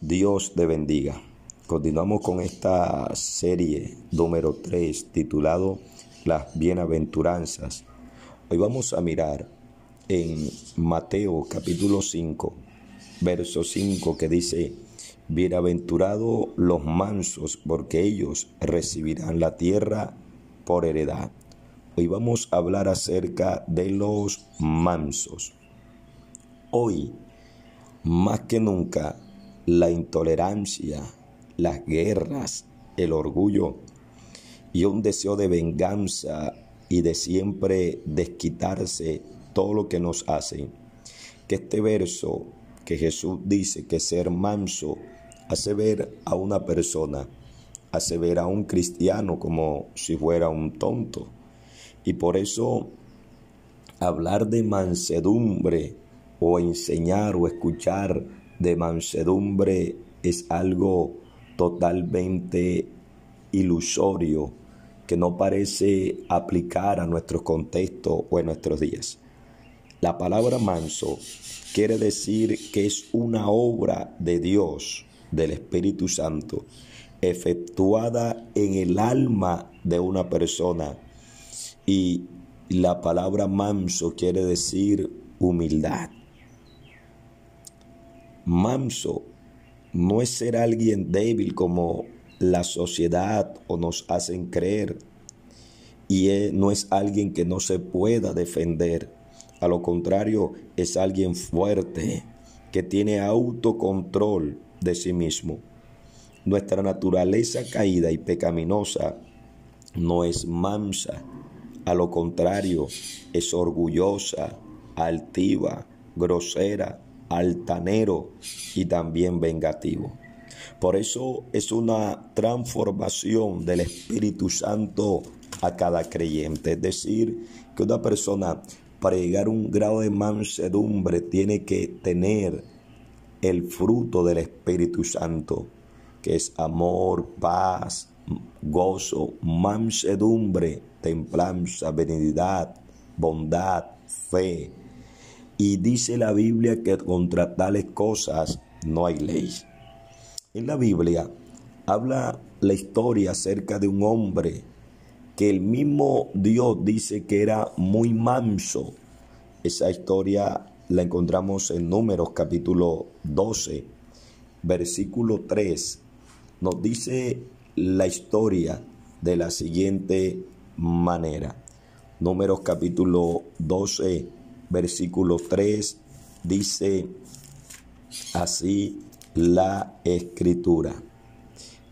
Dios te bendiga. Continuamos con esta serie número 3 titulado Las bienaventuranzas. Hoy vamos a mirar en Mateo capítulo 5, verso 5 que dice, Bienaventurados los mansos, porque ellos recibirán la tierra por heredad. Hoy vamos a hablar acerca de los mansos. Hoy, más que nunca, la intolerancia, las guerras, el orgullo y un deseo de venganza y de siempre desquitarse todo lo que nos hacen. Que este verso que Jesús dice que ser manso hace ver a una persona, hace ver a un cristiano como si fuera un tonto. Y por eso hablar de mansedumbre o enseñar o escuchar de mansedumbre es algo totalmente ilusorio que no parece aplicar a nuestro contexto o en nuestros días. La palabra manso quiere decir que es una obra de Dios, del Espíritu Santo, efectuada en el alma de una persona. Y la palabra manso quiere decir humildad. Manso no es ser alguien débil como la sociedad o nos hacen creer. Y no es alguien que no se pueda defender. A lo contrario, es alguien fuerte, que tiene autocontrol de sí mismo. Nuestra naturaleza caída y pecaminosa no es mansa. A lo contrario, es orgullosa, altiva, grosera, altanero y también vengativo. Por eso es una transformación del Espíritu Santo a cada creyente. Es decir, que una persona para llegar a un grado de mansedumbre tiene que tener el fruto del Espíritu Santo, que es amor, paz, gozo, mansedumbre, templanza, benignidad, bondad, fe, y dice la Biblia que contra tales cosas no hay ley. En la Biblia habla la historia acerca de un hombre que el mismo Dios dice que era muy manso. Esa historia la encontramos en Números capítulo 12, versículo 3. Nos dice la historia de la siguiente manera. Números capítulo 12, versículo 3 dice así la escritura.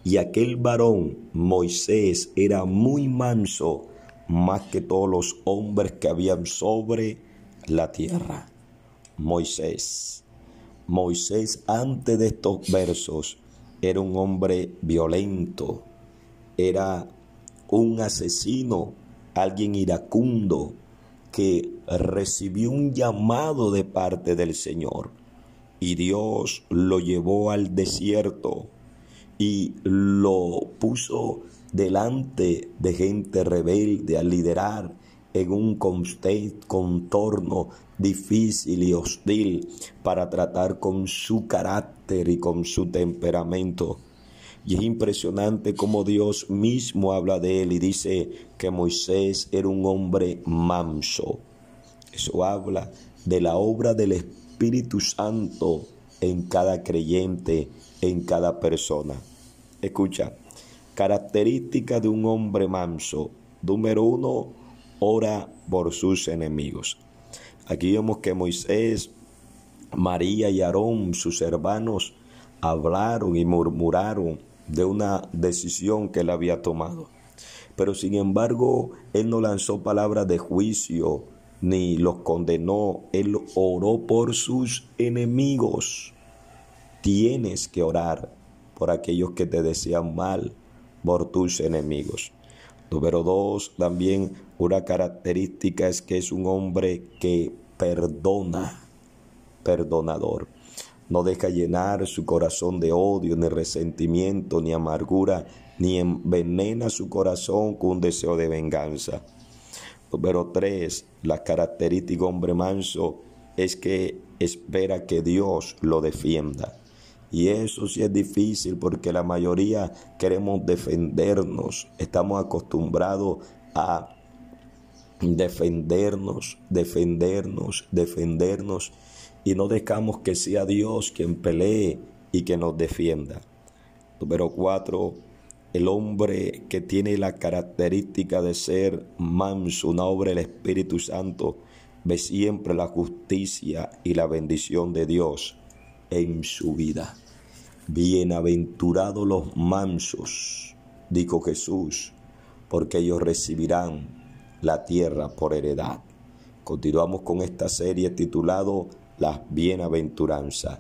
Y aquel varón, Moisés, era muy manso más que todos los hombres que habían sobre la tierra. Moisés. Moisés antes de estos versos era un hombre violento, era un asesino, alguien iracundo, que recibió un llamado de parte del Señor y Dios lo llevó al desierto y lo puso delante de gente rebelde a liderar en un contorno difícil y hostil para tratar con su carácter y con su temperamento. Y es impresionante cómo Dios mismo habla de él y dice que Moisés era un hombre manso. Eso habla de la obra del Espíritu Santo en cada creyente, en cada persona. Escucha, característica de un hombre manso. Número uno, ora por sus enemigos. Aquí vemos que Moisés, María y Aarón, sus hermanos, hablaron y murmuraron de una decisión que él había tomado. Pero sin embargo, él no lanzó palabras de juicio ni los condenó, él oró por sus enemigos. Tienes que orar por aquellos que te desean mal, por tus enemigos. Número dos, también una característica es que es un hombre que perdona, perdonador. No deja llenar su corazón de odio, ni resentimiento, ni amargura, ni envenena su corazón con un deseo de venganza. Número tres, la característica hombre manso es que espera que Dios lo defienda. Y eso sí es difícil porque la mayoría queremos defendernos. Estamos acostumbrados a defendernos, defendernos, defendernos. Y no dejamos que sea Dios quien pelee y que nos defienda. Número cuatro, el hombre que tiene la característica de ser manso, una obra del Espíritu Santo, ve siempre la justicia y la bendición de Dios en su vida. Bienaventurados los mansos, dijo Jesús, porque ellos recibirán la tierra por heredad. Continuamos con esta serie titulado Las bienaventuranzas.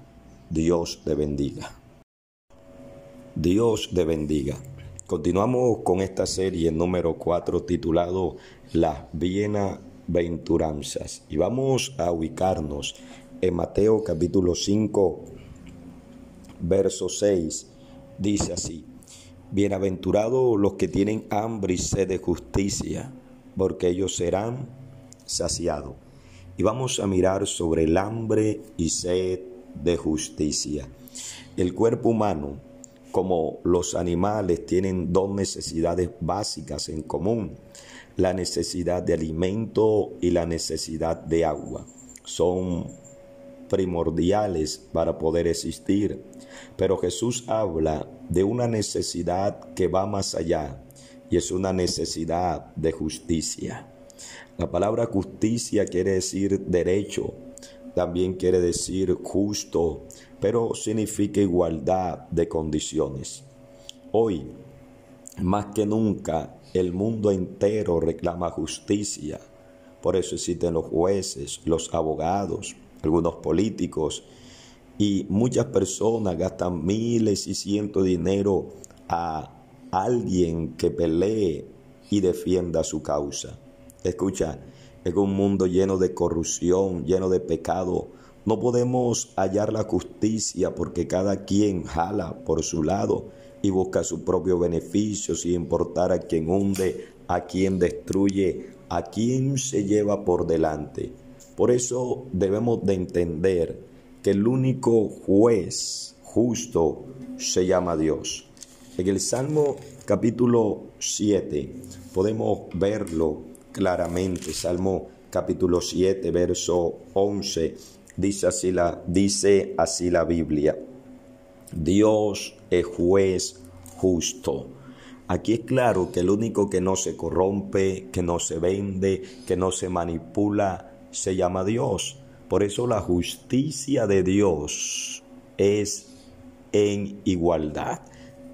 Dios te bendiga. Dios te bendiga. Continuamos con esta serie número 4 titulado Las bienaventuranzas y vamos a ubicarnos en Mateo capítulo 5 verso 6 dice así Bienaventurados los que tienen hambre y sed de justicia porque ellos serán saciados y vamos a mirar sobre el hambre y sed de justicia el cuerpo humano como los animales tienen dos necesidades básicas en común, la necesidad de alimento y la necesidad de agua. Son primordiales para poder existir, pero Jesús habla de una necesidad que va más allá y es una necesidad de justicia. La palabra justicia quiere decir derecho, también quiere decir justo, pero significa igualdad de condiciones. Hoy, más que nunca, el mundo entero reclama justicia. Por eso existen los jueces, los abogados, algunos políticos y muchas personas gastan miles y cientos de dinero a alguien que pelee y defienda su causa. Escucha, en un mundo lleno de corrupción, lleno de pecado, no podemos hallar la justicia porque cada quien jala por su lado y busca su propio beneficio sin importar a quien hunde, a quien destruye, a quien se lleva por delante. Por eso debemos de entender que el único juez justo se llama Dios. En el Salmo capítulo 7 podemos verlo claramente. Salmo capítulo 7, verso 11, dice así la, dice así la Biblia. Dios es juez justo. Aquí es claro que el único que no se corrompe, que no se vende, que no se manipula, se llama Dios. Por eso la justicia de Dios es en igualdad.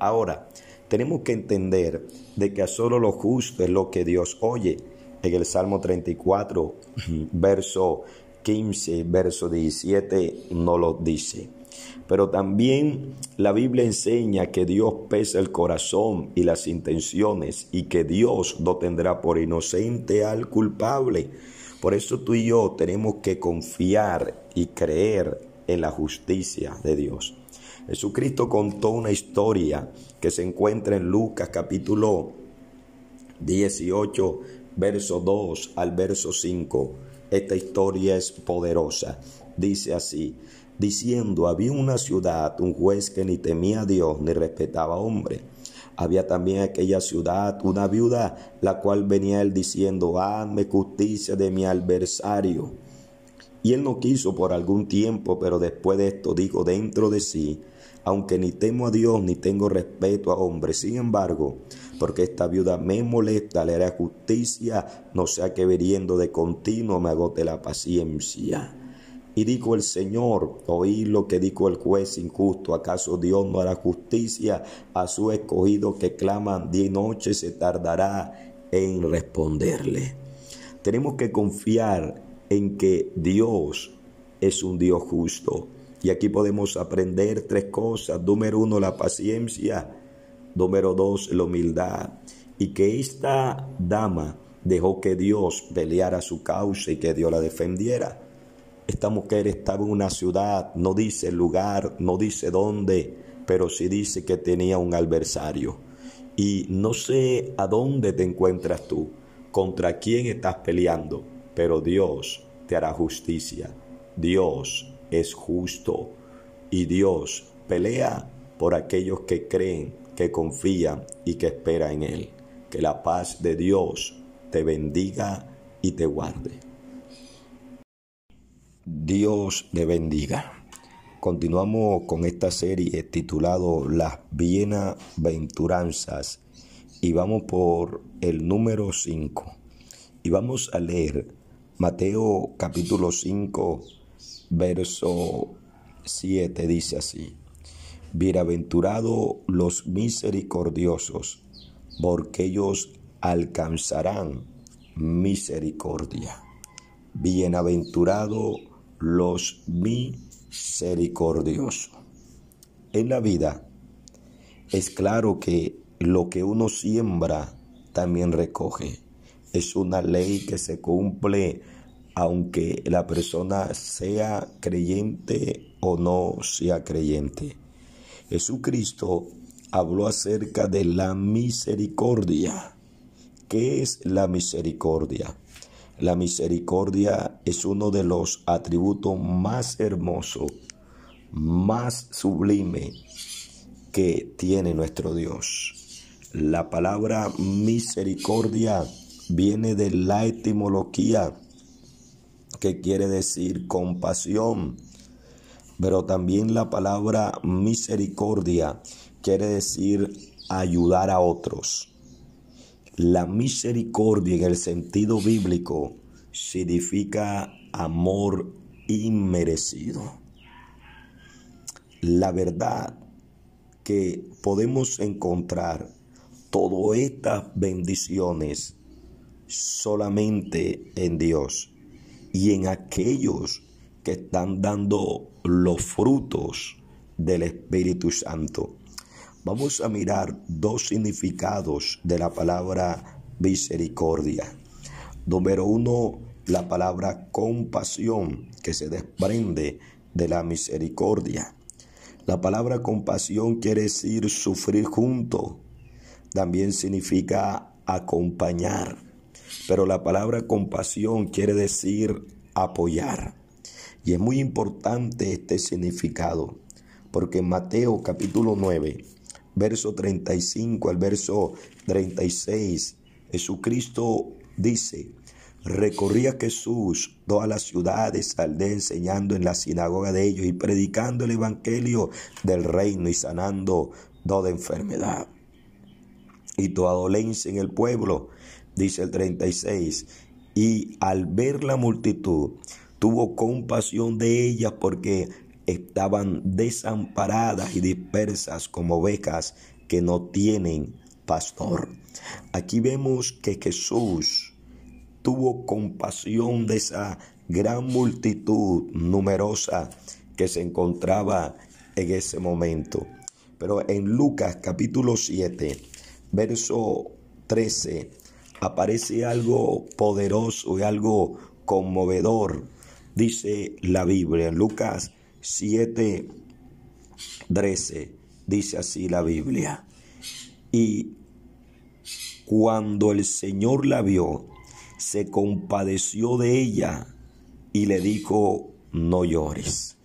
Ahora, tenemos que entender de que a solo lo justo es lo que Dios oye en el Salmo 34, verso 15, verso 17, no lo dice. Pero también la Biblia enseña que Dios pesa el corazón y las intenciones y que Dios no tendrá por inocente al culpable. Por eso tú y yo tenemos que confiar y creer en la justicia de Dios. Jesucristo contó una historia que se encuentra en Lucas capítulo 18, verso 2 al verso 5. Esta historia es poderosa. Dice así, diciendo, había una ciudad, un juez que ni temía a Dios ni respetaba a hombre. Había también aquella ciudad una viuda, la cual venía él diciendo, hazme justicia de mi adversario. Y él no quiso por algún tiempo, pero después de esto dijo dentro de sí, aunque ni temo a Dios ni tengo respeto a hombres, sin embargo, porque esta viuda me molesta, le haré justicia, no sea que veriendo de continuo me agote la paciencia. Y dijo el Señor, oí lo que dijo el juez injusto, ¿acaso Dios no hará justicia a su escogido que claman día y noche se tardará en responderle? Tenemos que confiar en que Dios es un Dios justo. Y aquí podemos aprender tres cosas. Número uno, la paciencia. Número dos, la humildad. Y que esta dama dejó que Dios peleara su causa y que Dios la defendiera. Esta mujer estaba en una ciudad, no dice el lugar, no dice dónde, pero sí dice que tenía un adversario. Y no sé a dónde te encuentras tú, contra quién estás peleando, pero Dios te hará justicia. Dios es justo y Dios Pelea por aquellos que creen, que confían y que esperan en Él. Que la paz de Dios te bendiga y te guarde. Dios te bendiga. Continuamos con esta serie titulado Las Bienaventuranzas y vamos por el número 5 y vamos a leer Mateo capítulo 5 verso 7 dice así Bienaventurados los misericordiosos porque ellos alcanzarán misericordia Bienaventurados los misericordiosos misericordioso. En la vida es claro que lo que uno siembra también recoge. Es una ley que se cumple aunque la persona sea creyente o no sea creyente. Jesucristo habló acerca de la misericordia. ¿Qué es la misericordia? La misericordia es uno de los atributos más hermosos, más sublime que tiene nuestro Dios. La palabra misericordia viene de la etimología que quiere decir compasión, pero también la palabra misericordia quiere decir ayudar a otros. La misericordia en el sentido bíblico significa amor inmerecido. La verdad que podemos encontrar todas estas bendiciones solamente en Dios y en aquellos que están dando los frutos del Espíritu Santo. Vamos a mirar dos significados de la palabra misericordia. Número uno, la palabra compasión que se desprende de la misericordia. La palabra compasión quiere decir sufrir junto. También significa acompañar. Pero la palabra compasión quiere decir apoyar. Y es muy importante este significado, porque en Mateo capítulo 9, verso 35 al verso 36, Jesucristo dice, recorría Jesús todas las ciudades, aldea enseñando en la sinagoga de ellos y predicando el evangelio del reino y sanando toda enfermedad. Y toda dolencia en el pueblo, dice el 36, y al ver la multitud, tuvo compasión de ellas porque estaban desamparadas y dispersas como ovejas que no tienen pastor. Aquí vemos que Jesús tuvo compasión de esa gran multitud numerosa que se encontraba en ese momento. Pero en Lucas capítulo 7, verso 13, aparece algo poderoso y algo conmovedor. Dice la Biblia en Lucas 7, 13, dice así la Biblia. Y cuando el Señor la vio, se compadeció de ella y le dijo, no llores.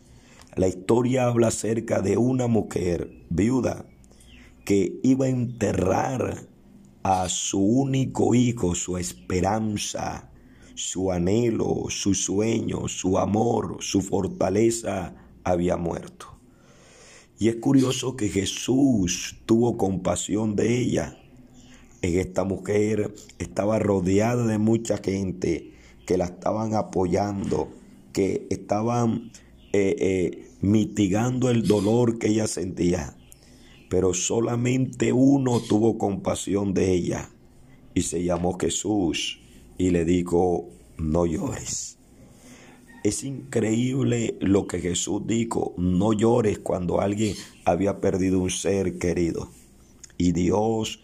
La historia habla acerca de una mujer viuda que iba a enterrar a su único hijo, su esperanza, su anhelo, su sueño, su amor, su fortaleza había muerto. Y es curioso que Jesús tuvo compasión de ella. En esta mujer estaba rodeada de mucha gente que la estaban apoyando, que estaban eh, eh, mitigando el dolor que ella sentía. Pero solamente uno tuvo compasión de ella y se llamó Jesús y le dijo, no llores. Es increíble lo que Jesús dijo, no llores cuando alguien había perdido un ser querido. Y Dios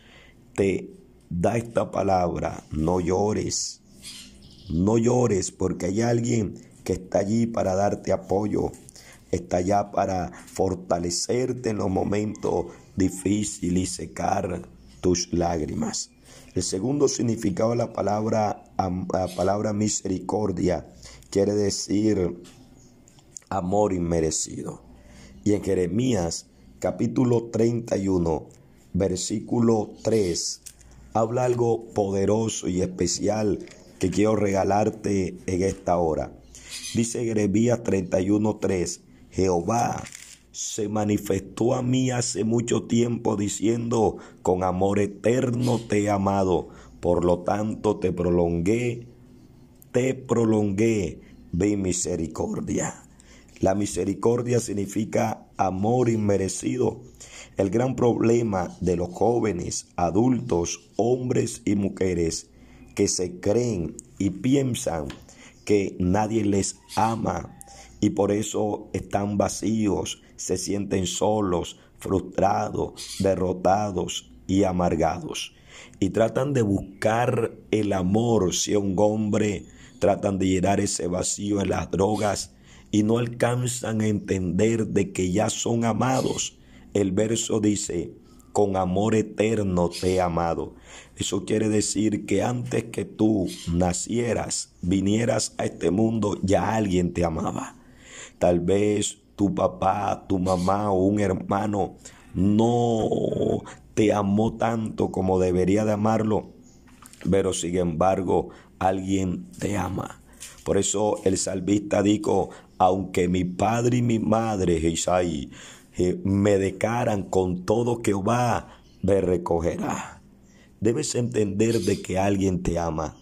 te da esta palabra, no llores. No llores porque hay alguien que está allí para darte apoyo, está allá para fortalecerte en los momentos difíciles y secar tus lágrimas. El segundo significado de la palabra, la palabra misericordia quiere decir amor inmerecido. Y en Jeremías capítulo 31, versículo 3, habla algo poderoso y especial que quiero regalarte en esta hora. Dice Jeremías 31:3, Jehová se manifestó a mí hace mucho tiempo diciendo, con amor eterno te he amado, por lo tanto te prolongué, te prolongué, ve misericordia. La misericordia significa amor inmerecido. El gran problema de los jóvenes, adultos, hombres y mujeres que se creen y piensan que nadie les ama y por eso están vacíos, se sienten solos, frustrados, derrotados y amargados. Y tratan de buscar el amor si un hombre, tratan de llenar ese vacío en las drogas y no alcanzan a entender de que ya son amados. El verso dice, con amor eterno te he amado. Eso quiere decir que antes que tú nacieras, vinieras a este mundo, ya alguien te amaba. Tal vez tu papá, tu mamá o un hermano no te amó tanto como debería de amarlo, pero sin embargo alguien te ama. Por eso el salvista dijo, aunque mi padre y mi madre, Isaí, me decaran con todo Jehová, me recogerá. Debes entender de que alguien te ama.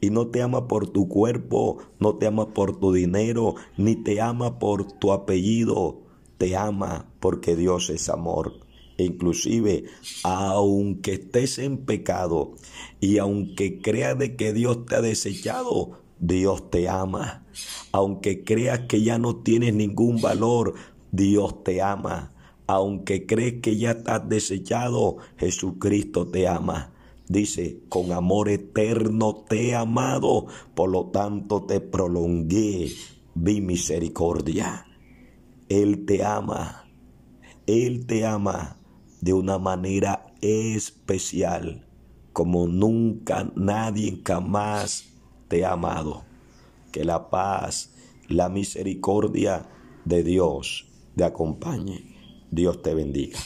Y no te ama por tu cuerpo, no te ama por tu dinero, ni te ama por tu apellido. Te ama porque Dios es amor. E inclusive, aunque estés en pecado y aunque creas de que Dios te ha desechado, Dios te ama. Aunque creas que ya no tienes ningún valor, Dios te ama. Aunque crees que ya estás desechado, Jesucristo te ama. Dice, con amor eterno te he amado, por lo tanto te prolongué vi misericordia. Él te ama, Él te ama de una manera especial, como nunca nadie jamás te ha amado. Que la paz, la misericordia de Dios te acompañe. Dios te bendiga.